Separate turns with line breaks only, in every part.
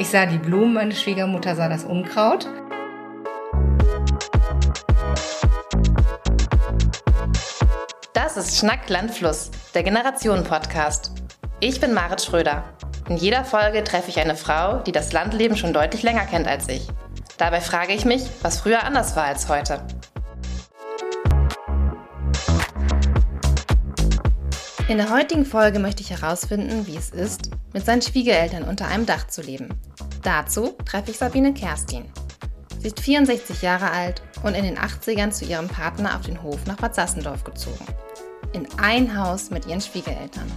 Ich sah die Blumen, meine Schwiegermutter sah das Unkraut.
Das ist Schnack Landfluss, der Generationen-Podcast. Ich bin Marit Schröder. In jeder Folge treffe ich eine Frau, die das Landleben schon deutlich länger kennt als ich. Dabei frage ich mich, was früher anders war als heute. In der heutigen Folge möchte ich herausfinden, wie es ist, mit seinen Schwiegereltern unter einem Dach zu leben. Dazu treffe ich Sabine Kerstin. Sie ist 64 Jahre alt und in den 80ern zu ihrem Partner auf den Hof nach Bad Sassendorf gezogen. In ein Haus mit ihren Schwiegereltern.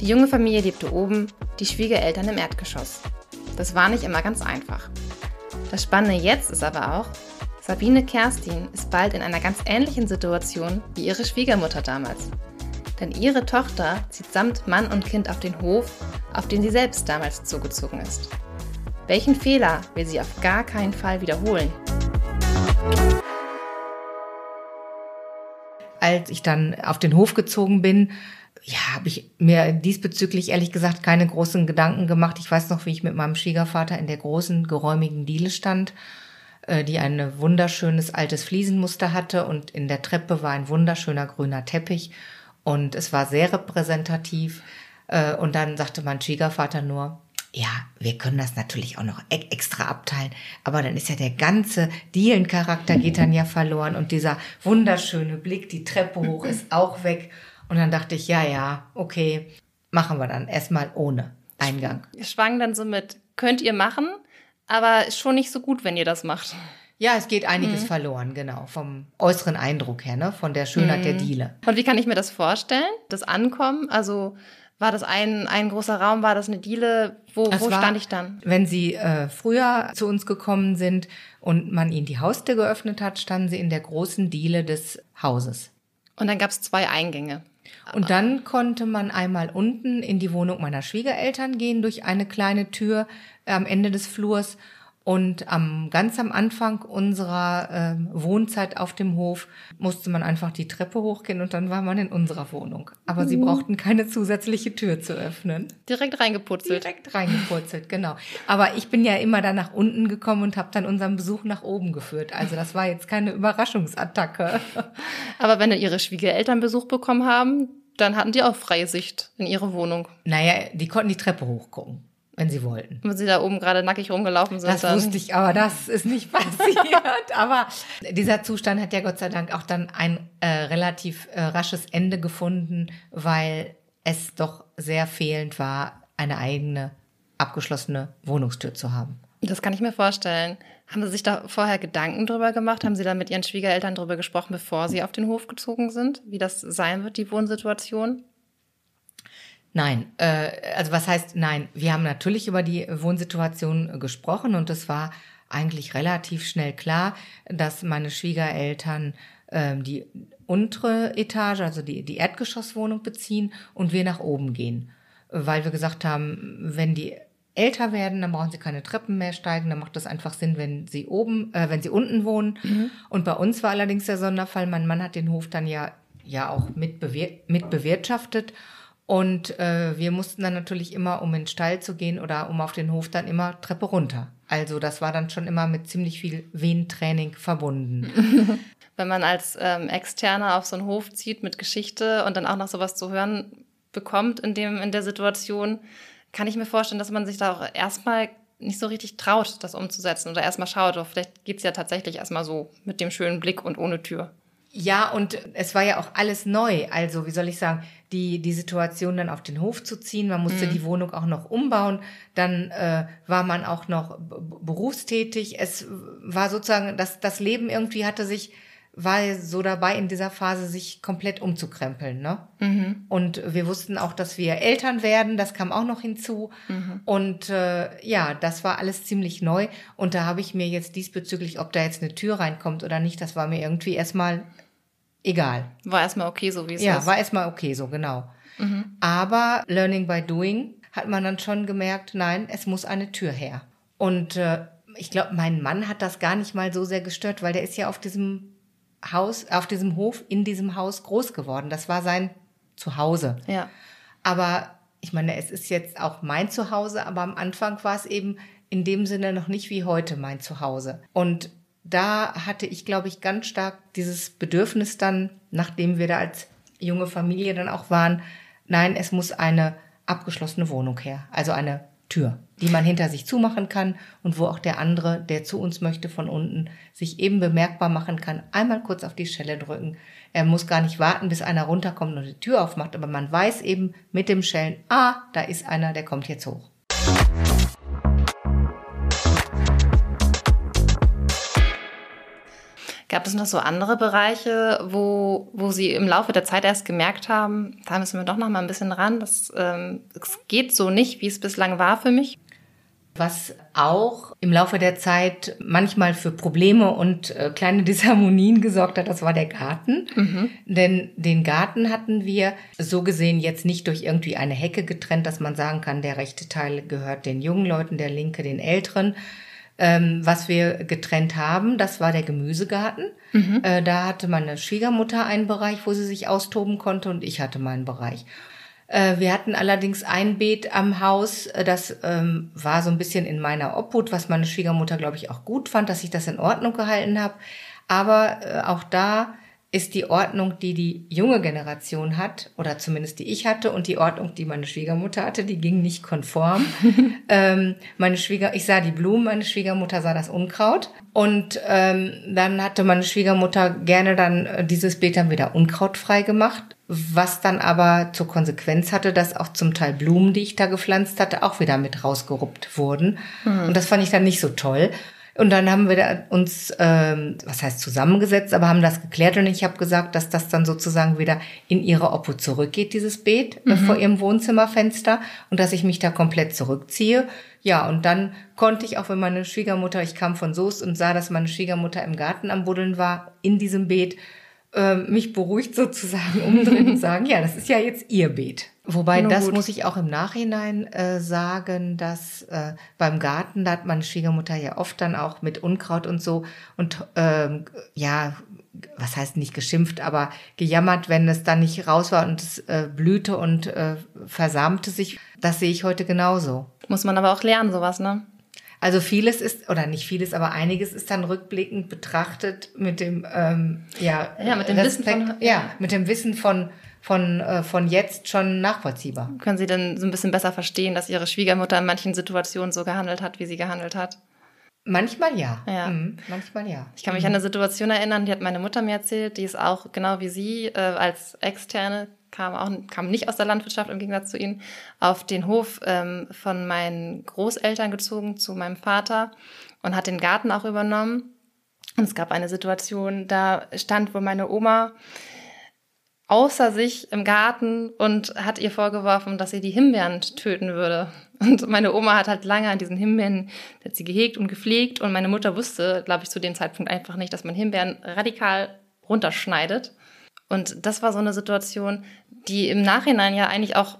Die junge Familie lebte oben, die Schwiegereltern im Erdgeschoss. Das war nicht immer ganz einfach. Das Spannende jetzt ist aber auch, Sabine Kerstin ist bald in einer ganz ähnlichen Situation wie ihre Schwiegermutter damals denn ihre Tochter zieht samt Mann und Kind auf den Hof, auf den sie selbst damals zugezogen ist. Welchen Fehler will sie auf gar keinen Fall wiederholen?
Als ich dann auf den Hof gezogen bin, ja, habe ich mir diesbezüglich ehrlich gesagt keine großen Gedanken gemacht. Ich weiß noch, wie ich mit meinem Schwiegervater in der großen, geräumigen Diele stand, äh, die ein wunderschönes altes Fliesenmuster hatte und in der Treppe war ein wunderschöner grüner Teppich und es war sehr repräsentativ. Äh, und dann sagte mein Schwiegervater nur, ja, wir können das natürlich auch noch extra abteilen, aber dann ist ja der ganze Dielencharakter geht dann ja verloren und dieser wunderschöne Blick, die Treppe hoch ist auch weg. Und dann dachte ich, ja, ja, okay, machen wir dann erstmal ohne Eingang.
Ich schwang dann so mit, könnt ihr machen, aber ist schon nicht so gut, wenn ihr das macht.
Ja, es geht einiges mhm. verloren, genau, vom äußeren Eindruck her, ne, von der Schönheit mhm. der Diele.
Und wie kann ich mir das vorstellen, das Ankommen? Also war das ein, ein großer Raum, war das eine Diele? Wo, wo war, stand ich dann?
Wenn Sie äh, früher zu uns gekommen sind und man Ihnen die Haustür geöffnet hat, standen Sie in der großen Diele des Hauses.
Und dann gab es zwei Eingänge.
Und dann konnte man einmal unten in die Wohnung meiner Schwiegereltern gehen durch eine kleine Tür am Ende des Flurs und am, ganz am Anfang unserer äh, Wohnzeit auf dem Hof musste man einfach die Treppe hochgehen und dann war man in unserer Wohnung. Aber mhm. sie brauchten keine zusätzliche Tür zu öffnen.
Direkt reingeputzelt.
Direkt reingeputzelt, genau. Aber ich bin ja immer dann nach unten gekommen und habe dann unseren Besuch nach oben geführt. Also das war jetzt keine Überraschungsattacke.
Aber wenn ihre Schwiegereltern Besuch bekommen haben, dann hatten die auch freie Sicht in ihre Wohnung.
Naja, die konnten die Treppe hochgucken wenn sie wollten.
Wenn sie da oben gerade nackig rumgelaufen sind.
Das wusste ich, aber das ist nicht passiert. aber dieser Zustand hat ja Gott sei Dank auch dann ein äh, relativ äh, rasches Ende gefunden, weil es doch sehr fehlend war, eine eigene abgeschlossene Wohnungstür zu haben.
Das kann ich mir vorstellen. Haben Sie sich da vorher Gedanken drüber gemacht? Haben Sie da mit Ihren Schwiegereltern drüber gesprochen, bevor Sie auf den Hof gezogen sind? Wie das sein wird, die Wohnsituation?
Nein, äh, also was heißt nein? Wir haben natürlich über die Wohnsituation gesprochen und es war eigentlich relativ schnell klar, dass meine Schwiegereltern ähm, die untere Etage, also die, die Erdgeschosswohnung beziehen und wir nach oben gehen. Weil wir gesagt haben, wenn die älter werden, dann brauchen sie keine Treppen mehr steigen, dann macht das einfach Sinn, wenn sie oben, äh, wenn sie unten wohnen. Mhm. Und bei uns war allerdings der Sonderfall, mein Mann hat den Hof dann ja, ja auch mit, bewir mit bewirtschaftet und äh, wir mussten dann natürlich immer, um in den Stall zu gehen oder um auf den Hof, dann immer Treppe runter. Also das war dann schon immer mit ziemlich viel Wehentraining verbunden.
Wenn man als ähm, Externer auf so einen Hof zieht mit Geschichte und dann auch noch sowas zu hören bekommt in, dem, in der Situation, kann ich mir vorstellen, dass man sich da auch erstmal nicht so richtig traut, das umzusetzen oder erstmal schaut, oder vielleicht geht's ja tatsächlich erstmal so mit dem schönen Blick und ohne Tür.
Ja, und es war ja auch alles neu. Also, wie soll ich sagen, die, die Situation dann auf den Hof zu ziehen. Man musste mhm. die Wohnung auch noch umbauen. Dann äh, war man auch noch berufstätig. Es war sozusagen, das, das Leben irgendwie hatte sich, war so dabei in dieser Phase, sich komplett umzukrempeln. Ne? Mhm. Und wir wussten auch, dass wir Eltern werden. Das kam auch noch hinzu. Mhm. Und äh, ja, das war alles ziemlich neu. Und da habe ich mir jetzt diesbezüglich, ob da jetzt eine Tür reinkommt oder nicht, das war mir irgendwie erstmal egal.
War erstmal okay so, wie es
ja, ist. Ja, war erstmal okay so, genau. Mhm. Aber Learning by Doing hat man dann schon gemerkt, nein, es muss eine Tür her. Und äh, ich glaube, mein Mann hat das gar nicht mal so sehr gestört, weil der ist ja auf diesem Haus, auf diesem Hof, in diesem Haus groß geworden. Das war sein Zuhause.
Ja.
Aber ich meine, es ist jetzt auch mein Zuhause, aber am Anfang war es eben in dem Sinne noch nicht wie heute mein Zuhause. Und da hatte ich, glaube ich, ganz stark dieses Bedürfnis dann, nachdem wir da als junge Familie dann auch waren, nein, es muss eine abgeschlossene Wohnung her, also eine Tür, die man hinter sich zumachen kann und wo auch der andere, der zu uns möchte von unten, sich eben bemerkbar machen kann, einmal kurz auf die Schelle drücken. Er muss gar nicht warten, bis einer runterkommt und die Tür aufmacht, aber man weiß eben mit dem Schellen, ah, da ist einer, der kommt jetzt hoch.
Gab es noch so andere Bereiche, wo, wo Sie im Laufe der Zeit erst gemerkt haben, da müssen wir doch noch mal ein bisschen ran, das, ähm, es geht so nicht, wie es bislang war für mich?
Was auch im Laufe der Zeit manchmal für Probleme und äh, kleine Disharmonien gesorgt hat, das war der Garten. Mhm. Denn den Garten hatten wir so gesehen jetzt nicht durch irgendwie eine Hecke getrennt, dass man sagen kann, der rechte Teil gehört den jungen Leuten, der linke den älteren, ähm, was wir getrennt haben, das war der Gemüsegarten. Mhm. Äh, da hatte meine Schwiegermutter einen Bereich, wo sie sich austoben konnte und ich hatte meinen Bereich. Äh, wir hatten allerdings ein Beet am Haus, äh, das ähm, war so ein bisschen in meiner Obhut, was meine Schwiegermutter, glaube ich, auch gut fand, dass ich das in Ordnung gehalten habe. Aber äh, auch da ist die Ordnung, die die junge Generation hat, oder zumindest die ich hatte, und die Ordnung, die meine Schwiegermutter hatte, die ging nicht konform. ähm, meine Schwieger, ich sah die Blumen, meine Schwiegermutter sah das Unkraut. Und ähm, dann hatte meine Schwiegermutter gerne dann äh, dieses Beet dann wieder unkrautfrei gemacht, was dann aber zur Konsequenz hatte, dass auch zum Teil Blumen, die ich da gepflanzt hatte, auch wieder mit rausgeruppt wurden. Mhm. Und das fand ich dann nicht so toll. Und dann haben wir uns, ähm, was heißt zusammengesetzt, aber haben das geklärt und ich habe gesagt, dass das dann sozusagen wieder in ihre Oppo zurückgeht, dieses Beet äh, mhm. vor ihrem Wohnzimmerfenster und dass ich mich da komplett zurückziehe. Ja, und dann konnte ich, auch wenn meine Schwiegermutter, ich kam von Soest und sah, dass meine Schwiegermutter im Garten am Buddeln war, in diesem Beet, äh, mich beruhigt sozusagen umdrehen und sagen, ja, das ist ja jetzt ihr Beet. Wobei, Nur das gut. muss ich auch im Nachhinein äh, sagen, dass äh, beim Garten, da hat meine Schwiegermutter ja oft dann auch mit Unkraut und so und ähm, ja, was heißt nicht geschimpft, aber gejammert, wenn es dann nicht raus war und es äh, blühte und äh, versamte sich. Das sehe ich heute genauso.
Muss man aber auch lernen, sowas, ne?
Also vieles ist, oder nicht vieles, aber einiges ist dann rückblickend betrachtet mit dem, ähm, ja,
ja, mit dem Respekt, Wissen
von, ja, mit dem Wissen von, von, äh, von jetzt schon nachvollziehbar.
Können Sie denn so ein bisschen besser verstehen, dass Ihre Schwiegermutter in manchen Situationen so gehandelt hat, wie sie gehandelt hat?
Manchmal ja.
ja.
Mhm. Manchmal ja.
Ich kann mich mhm. an eine Situation erinnern, die hat meine Mutter mir erzählt, die ist auch genau wie Sie äh, als Externe kam auch kam nicht aus der Landwirtschaft im Gegensatz zu ihnen, auf den Hof ähm, von meinen Großeltern gezogen zu meinem Vater und hat den Garten auch übernommen. Und es gab eine Situation, da stand wohl meine Oma außer sich im Garten und hat ihr vorgeworfen, dass sie die Himbeeren töten würde. Und meine Oma hat halt lange an diesen Himbeeren, hat sie gehegt und gepflegt und meine Mutter wusste, glaube ich, zu dem Zeitpunkt einfach nicht, dass man Himbeeren radikal runterschneidet. Und das war so eine Situation, die im Nachhinein ja eigentlich auch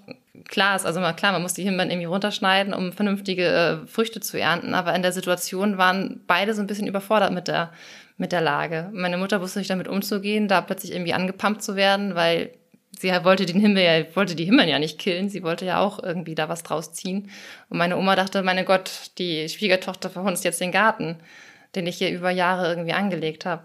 klar ist. Also mal klar, man muss die Himbeeren irgendwie runterschneiden, um vernünftige äh, Früchte zu ernten. Aber in der Situation waren beide so ein bisschen überfordert mit der, mit der Lage. Meine Mutter wusste nicht damit umzugehen, da plötzlich irgendwie angepumpt zu werden, weil sie wollte den Himmel ja, wollte die Himbeeren ja nicht killen. Sie wollte ja auch irgendwie da was draus ziehen. Und meine Oma dachte, meine Gott, die Schwiegertochter verhunzt jetzt den Garten, den ich hier über Jahre irgendwie angelegt habe.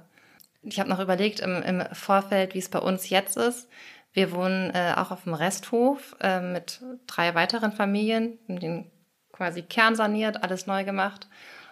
Ich habe noch überlegt im, im Vorfeld, wie es bei uns jetzt ist. Wir wohnen äh, auch auf dem Resthof äh, mit drei weiteren Familien, den quasi Kern saniert, alles neu gemacht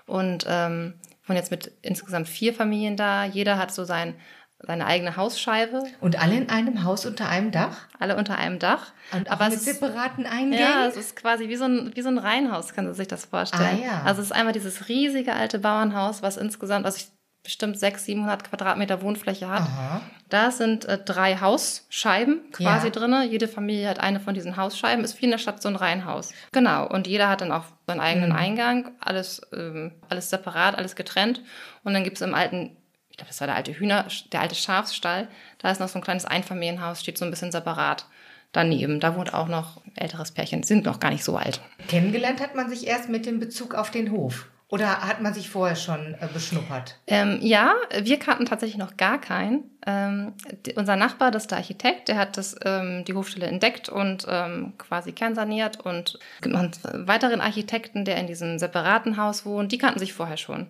und ähm, wohnen jetzt mit insgesamt vier Familien da. Jeder hat so sein seine eigene Hausscheibe.
Und alle in einem Haus unter einem Dach?
Alle unter einem Dach.
Und aber mit separaten Eingängen?
Ja, es ist quasi wie so ein, wie so ein Reihenhaus, kann man sich das vorstellen.
Ah, ja.
Also es ist einmal dieses riesige alte Bauernhaus, was insgesamt, also ich bestimmt 600, 700 Quadratmeter Wohnfläche hat. Aha. Da sind äh, drei Hausscheiben quasi ja. drinne. Jede Familie hat eine von diesen Hausscheiben. Ist wie in der Stadt so ein Reihenhaus. Genau. Und jeder hat dann auch seinen eigenen mhm. Eingang. Alles, ähm, alles separat, alles getrennt. Und dann gibt es im alten, ich glaube, das war der alte Hühner, der alte Schafsstall. Da ist noch so ein kleines Einfamilienhaus, steht so ein bisschen separat daneben. Da wohnt auch noch ein älteres Pärchen, sind noch gar nicht so alt.
Kennengelernt hat man sich erst mit dem Bezug auf den Hof. Oder hat man sich vorher schon äh, beschnuppert?
Ähm, ja, wir kannten tatsächlich noch gar keinen. Ähm, die, unser Nachbar, das ist der Architekt, der hat das, ähm, die Hofstelle entdeckt und ähm, quasi kernsaniert. Und einen weiteren Architekten, der in diesem separaten Haus wohnt. Die kannten sich vorher schon.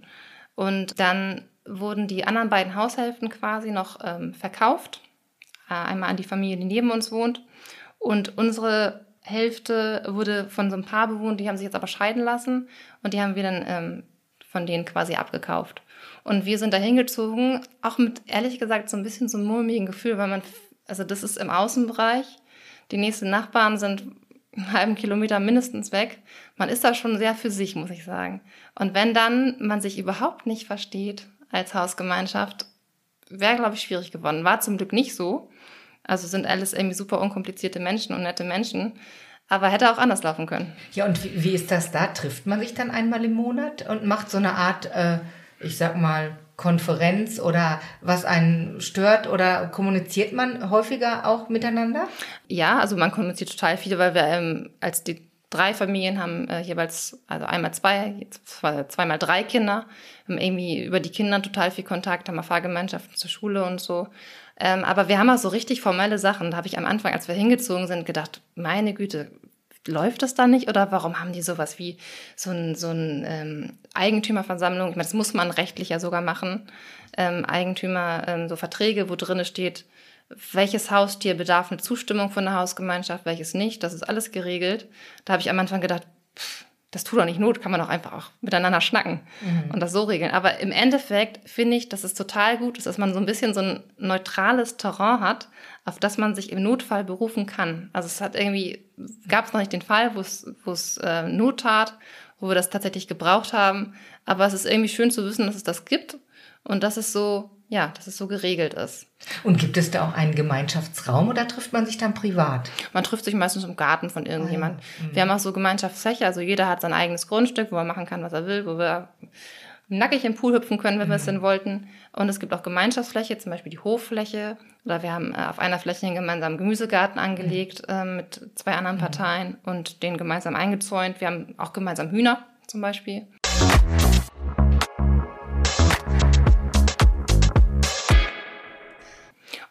Und dann wurden die anderen beiden Haushälften quasi noch ähm, verkauft. Äh, einmal an die Familie, die neben uns wohnt. Und unsere Hälfte wurde von so einem Paar bewohnt, die haben sich jetzt aber scheiden lassen und die haben wir dann ähm, von denen quasi abgekauft. Und wir sind da hingezogen, auch mit ehrlich gesagt so ein bisschen so einem mulmigen Gefühl, weil man, also das ist im Außenbereich, die nächsten Nachbarn sind einen halben Kilometer mindestens weg. Man ist da schon sehr für sich, muss ich sagen. Und wenn dann man sich überhaupt nicht versteht als Hausgemeinschaft, wäre, glaube ich, schwierig geworden. War zum Glück nicht so. Also sind alles irgendwie super unkomplizierte Menschen und nette Menschen. Aber hätte auch anders laufen können.
Ja, und wie, wie ist das da? Trifft man sich dann einmal im Monat und macht so eine Art, äh, ich sag mal, Konferenz oder was einen stört oder kommuniziert man häufiger auch miteinander?
Ja, also man kommuniziert total viel, weil wir ähm, als die drei Familien haben äh, jeweils, also einmal zwei, zweimal drei Kinder, haben irgendwie über die Kinder total viel Kontakt, haben Fahrgemeinschaften zur Schule und so. Ähm, aber wir haben auch so richtig formelle Sachen. Da habe ich am Anfang, als wir hingezogen sind, gedacht, meine Güte, läuft das da nicht? Oder warum haben die sowas wie so ein, so ein ähm, Eigentümerversammlung? Ich meine, das muss man rechtlich ja sogar machen. Ähm, Eigentümer, ähm, so Verträge, wo drin steht, welches Haustier bedarf eine Zustimmung von der Hausgemeinschaft, welches nicht. Das ist alles geregelt. Da habe ich am Anfang gedacht, pff, das tut doch nicht Not, kann man doch einfach auch miteinander schnacken mhm. und das so regeln. Aber im Endeffekt finde ich, dass es total gut ist, dass man so ein bisschen so ein neutrales Terrain hat, auf das man sich im Notfall berufen kann. Also es hat irgendwie, gab es noch nicht den Fall, wo es, wo es äh, Not tat, wo wir das tatsächlich gebraucht haben. Aber es ist irgendwie schön zu wissen, dass es das gibt und dass es so ja, dass es so geregelt ist.
Und gibt es da auch einen Gemeinschaftsraum oder trifft man sich dann privat?
Man trifft sich meistens im Garten von irgendjemand. Ah, ja. Wir haben auch so Gemeinschaftsfläche, also jeder hat sein eigenes Grundstück, wo er machen kann, was er will, wo wir nackig im Pool hüpfen können, wenn mhm. wir es denn wollten. Und es gibt auch Gemeinschaftsfläche, zum Beispiel die Hoffläche. Oder wir haben äh, auf einer Fläche einen gemeinsamen Gemüsegarten angelegt mhm. äh, mit zwei anderen mhm. Parteien und den gemeinsam eingezäunt. Wir haben auch gemeinsam Hühner zum Beispiel.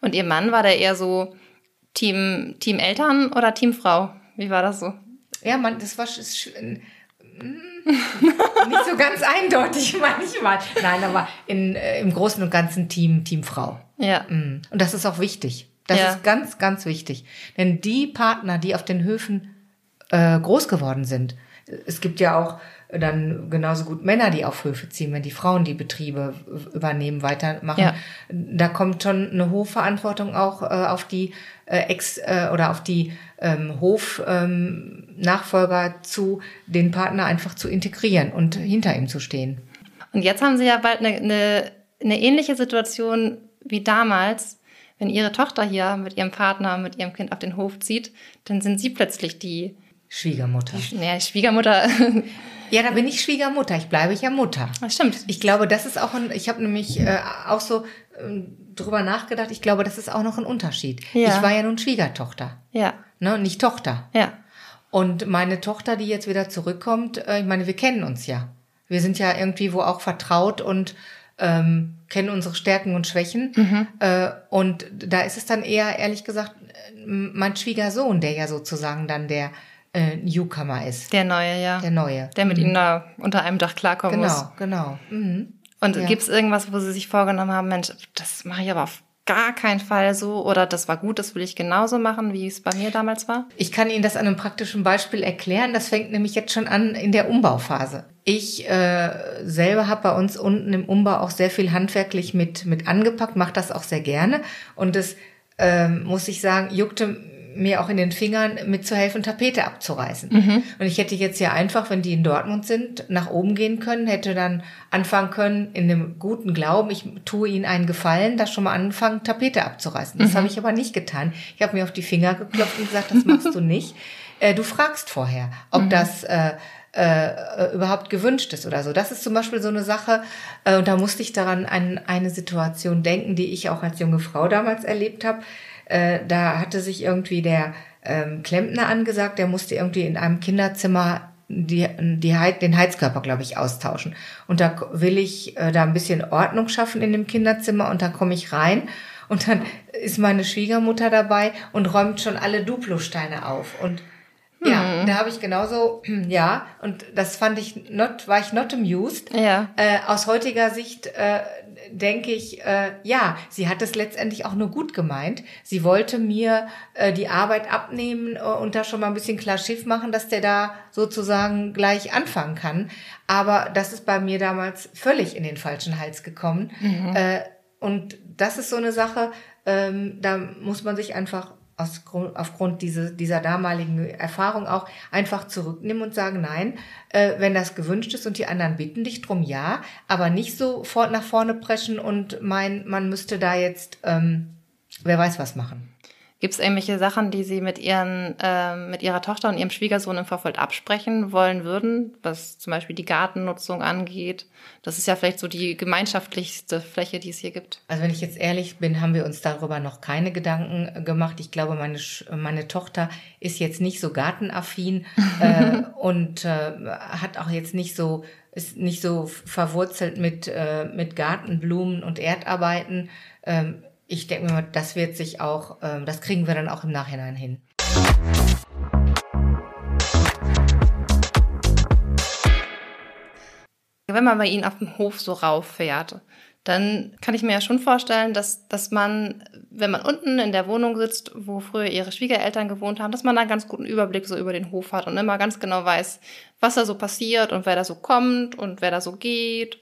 Und ihr Mann war der eher so Team, Team Eltern oder Team Frau? Wie war das so?
Ja, man, das war nicht so ganz eindeutig manchmal. Nein, aber in, äh, im Großen und Ganzen Team, Team Frau.
Ja.
Mm. Und das ist auch wichtig. Das ja. ist ganz, ganz wichtig. Denn die Partner, die auf den Höfen äh, groß geworden sind, es gibt ja auch dann genauso gut Männer, die auf Höfe ziehen, wenn die Frauen die Betriebe übernehmen, weitermachen. Ja. Da kommt schon eine hohe Verantwortung auch äh, auf die äh, Ex- äh, oder auf die ähm, Hofnachfolger ähm, zu, den Partner einfach zu integrieren und hinter ihm zu stehen.
Und jetzt haben Sie ja bald eine, eine, eine ähnliche Situation wie damals. Wenn Ihre Tochter hier mit ihrem Partner, mit ihrem Kind auf den Hof zieht, dann sind Sie plötzlich die
Schwiegermutter.
Die, ja, Schwiegermutter.
Ja, da bin ich Schwiegermutter. Ich bleibe ja Mutter.
Das stimmt.
Ich glaube, das ist auch ein, ich habe nämlich äh, auch so äh, drüber nachgedacht, ich glaube, das ist auch noch ein Unterschied. Ja. Ich war ja nun Schwiegertochter.
Ja.
Ne, nicht Tochter.
Ja.
Und meine Tochter, die jetzt wieder zurückkommt, äh, ich meine, wir kennen uns ja. Wir sind ja irgendwie wo auch vertraut und ähm, kennen unsere Stärken und Schwächen. Mhm. Äh, und da ist es dann eher, ehrlich gesagt, mein Schwiegersohn, der ja sozusagen dann der äh, Newcomer ist.
Der neue, ja.
Der neue.
Der mit mhm. ihnen da unter einem Dach klarkommen
genau,
muss.
Genau, genau. Mhm.
Und ja. gibt es irgendwas, wo sie sich vorgenommen haben, Mensch, das mache ich aber auf gar keinen Fall so oder das war gut, das will ich genauso machen, wie es bei mir damals war?
Ich kann Ihnen das an einem praktischen Beispiel erklären. Das fängt nämlich jetzt schon an in der Umbauphase. Ich äh, selber habe bei uns unten im Umbau auch sehr viel handwerklich mit, mit angepackt, mache das auch sehr gerne. Und das, ähm, muss ich sagen, juckte mir auch in den Fingern mitzuhelfen, Tapete abzureißen. Mhm. Und ich hätte jetzt ja einfach, wenn die in Dortmund sind, nach oben gehen können, hätte dann anfangen können, in dem guten Glauben, ich tue ihnen einen Gefallen, da schon mal anfangen, Tapete abzureißen. Das mhm. habe ich aber nicht getan. Ich habe mir auf die Finger geklopft und gesagt, das machst du nicht. Äh, du fragst vorher, ob mhm. das äh, äh, überhaupt gewünscht ist oder so. Das ist zum Beispiel so eine Sache, äh, und da musste ich daran an eine Situation denken, die ich auch als junge Frau damals erlebt habe. Äh, da hatte sich irgendwie der ähm, Klempner angesagt, der musste irgendwie in einem Kinderzimmer die, die, den Heizkörper, glaube ich, austauschen. Und da will ich äh, da ein bisschen Ordnung schaffen in dem Kinderzimmer und dann komme ich rein und dann ist meine Schwiegermutter dabei und räumt schon alle Duplo-Steine auf. Und ja, hm. da habe ich genauso, ja, und das fand ich not, war ich not amused.
Ja.
Äh, aus heutiger Sicht äh, denke ich, äh, ja, sie hat es letztendlich auch nur gut gemeint. Sie wollte mir äh, die Arbeit abnehmen äh, und da schon mal ein bisschen klar Schiff machen, dass der da sozusagen gleich anfangen kann. Aber das ist bei mir damals völlig in den falschen Hals gekommen. Mhm. Äh, und das ist so eine Sache, ähm, da muss man sich einfach aus, aufgrund diese, dieser damaligen Erfahrung auch einfach zurücknehmen und sagen, nein, äh, wenn das gewünscht ist und die anderen bitten dich drum, ja, aber nicht sofort nach vorne preschen und meinen, man müsste da jetzt, ähm, wer weiß was machen.
Gibt es irgendwelche Sachen, die Sie mit, ihren, äh, mit Ihrer Tochter und Ihrem Schwiegersohn im Vorfeld absprechen wollen würden, was zum Beispiel die Gartennutzung angeht? Das ist ja vielleicht so die gemeinschaftlichste Fläche, die es hier gibt.
Also wenn ich jetzt ehrlich bin, haben wir uns darüber noch keine Gedanken gemacht. Ich glaube, meine, meine Tochter ist jetzt nicht so gartenaffin äh, und äh, hat auch jetzt nicht so ist nicht so verwurzelt mit, äh, mit Gartenblumen und Erdarbeiten. Ähm, ich denke mir, das wird sich auch, ähm, das kriegen wir dann auch im Nachhinein hin.
Wenn man bei Ihnen auf dem Hof so rauffährt, dann kann ich mir ja schon vorstellen, dass, dass man, wenn man unten in der Wohnung sitzt, wo früher ihre Schwiegereltern gewohnt haben, dass man da einen ganz guten Überblick so über den Hof hat und immer ganz genau weiß, was da so passiert und wer da so kommt und wer da so geht.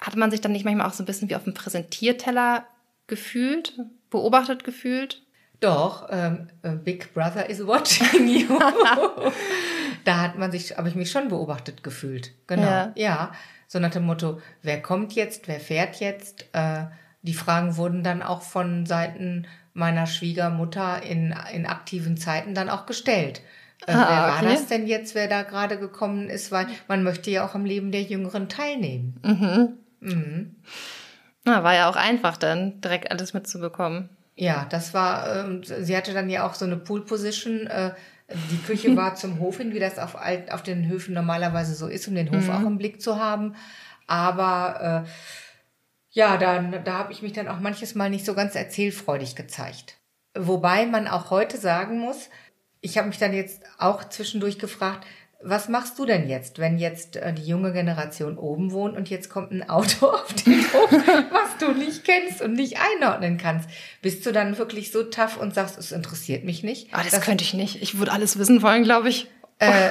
Hat man sich dann nicht manchmal auch so ein bisschen wie auf dem Präsentierteller gefühlt, beobachtet gefühlt?
Doch, ähm, äh, Big Brother is watching you. da hat man sich, habe ich mich schon beobachtet gefühlt. Genau. Ja. ja. So nach dem Motto, wer kommt jetzt, wer fährt jetzt? Äh, die Fragen wurden dann auch von Seiten meiner Schwiegermutter in, in aktiven Zeiten dann auch gestellt. Äh, ah, wer war okay. das denn jetzt, wer da gerade gekommen ist? Weil man möchte ja auch am Leben der Jüngeren teilnehmen. Mhm.
Mhm. Na, war ja auch einfach dann, direkt alles mitzubekommen.
Ja, das war, ähm, sie hatte dann ja auch so eine Pool-Position. Äh, die Küche war zum Hof hin, wie das auf, alt, auf den Höfen normalerweise so ist, um den Hof mhm. auch im Blick zu haben. Aber äh, ja, dann, da habe ich mich dann auch manches Mal nicht so ganz erzählfreudig gezeigt. Wobei man auch heute sagen muss, ich habe mich dann jetzt auch zwischendurch gefragt, was machst du denn jetzt, wenn jetzt äh, die junge Generation oben wohnt und jetzt kommt ein Auto auf den Hof, was du nicht kennst und nicht einordnen kannst? Bist du dann wirklich so tough und sagst, es interessiert mich nicht?
Ah, das, das könnte ich nicht. Ich würde alles wissen wollen, glaube ich.
Äh,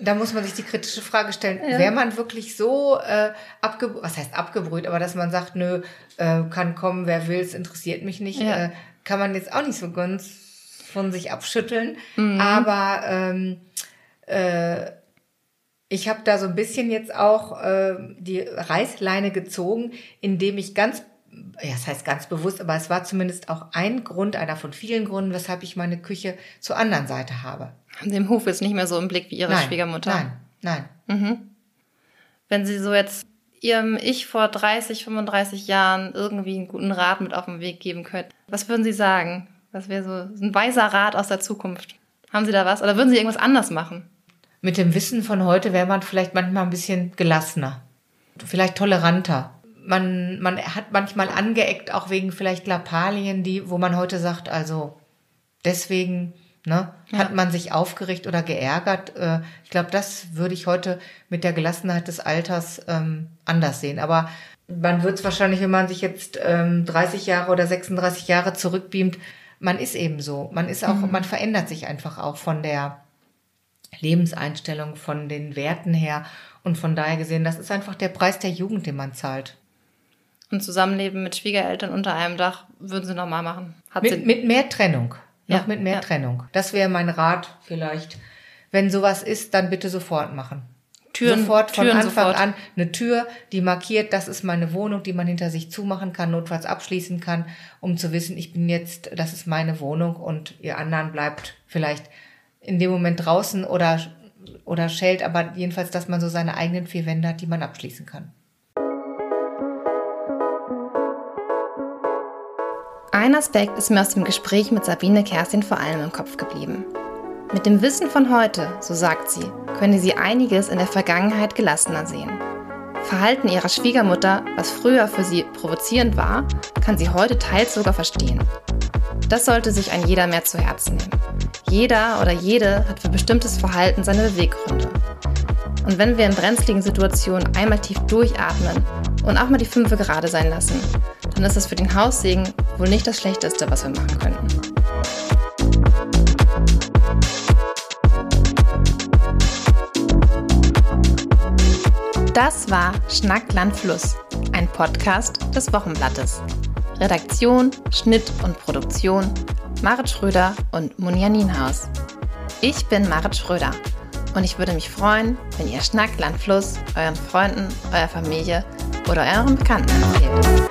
da muss man sich die kritische Frage stellen, ja. wäre man wirklich so äh, abgebrüht, was heißt abgebrüht, aber dass man sagt, nö, äh, kann kommen, wer will, es interessiert mich nicht, ja. äh, kann man jetzt auch nicht so ganz von sich abschütteln. Mhm. Aber ähm, äh, ich habe da so ein bisschen jetzt auch äh, die Reißleine gezogen, indem ich ganz, ja, das heißt ganz bewusst, aber es war zumindest auch ein Grund, einer von vielen Gründen, weshalb ich meine Küche zur anderen Seite habe.
Haben Den Hof ist nicht mehr so im Blick wie Ihre
nein,
Schwiegermutter.
Nein, nein.
Mhm. Wenn Sie so jetzt Ihrem Ich vor 30, 35 Jahren irgendwie einen guten Rat mit auf den Weg geben könnten, was würden Sie sagen? Was wäre so ein weiser Rat aus der Zukunft? Haben Sie da was? Oder würden Sie irgendwas anders machen?
Mit dem Wissen von heute wäre man vielleicht manchmal ein bisschen gelassener, vielleicht toleranter. Man, man hat manchmal angeeckt, auch wegen vielleicht Lappalien, die, wo man heute sagt, also deswegen ne, ja. hat man sich aufgeregt oder geärgert. Äh, ich glaube, das würde ich heute mit der Gelassenheit des Alters ähm, anders sehen. Aber man wird es wahrscheinlich, wenn man sich jetzt ähm, 30 Jahre oder 36 Jahre zurückbeamt, man ist eben so. Man ist auch, mhm. man verändert sich einfach auch von der Lebenseinstellung, von den Werten her. Und von daher gesehen, das ist einfach der Preis der Jugend, den man zahlt.
Und Zusammenleben mit Schwiegereltern unter einem Dach würden Sie nochmal machen?
Mit, mit mehr Trennung. Noch ja, mit mehr ja. Trennung. Das wäre mein Rat vielleicht. Wenn sowas ist, dann bitte sofort machen. Türen, sofort von Türen Anfang sofort. an eine Tür, die markiert, das ist meine Wohnung, die man hinter sich zumachen kann, notfalls abschließen kann, um zu wissen, ich bin jetzt, das ist meine Wohnung und ihr anderen bleibt vielleicht in dem Moment draußen oder, oder schält, aber jedenfalls, dass man so seine eigenen vier Wände hat, die man abschließen kann.
Ein Aspekt ist mir aus dem Gespräch mit Sabine Kerstin vor allem im Kopf geblieben. Mit dem Wissen von heute, so sagt sie, könne sie einiges in der Vergangenheit gelassener sehen. Verhalten ihrer Schwiegermutter, was früher für sie provozierend war, kann sie heute teils sogar verstehen. Das sollte sich ein jeder mehr zu Herzen nehmen. Jeder oder jede hat für bestimmtes Verhalten seine Beweggründe. Und wenn wir in brenzligen Situationen einmal tief durchatmen und auch mal die Fünfe gerade sein lassen, dann ist das für den Haussegen wohl nicht das Schlechteste, was wir machen könnten. Das war Schnack Land Fluss, ein Podcast des Wochenblattes. Redaktion, Schnitt und Produktion Marit Schröder und Munja Nienhaus. Ich bin Marit Schröder und ich würde mich freuen, wenn ihr Schnack Land Fluss euren Freunden, eurer Familie oder euren Bekannten empfehlt.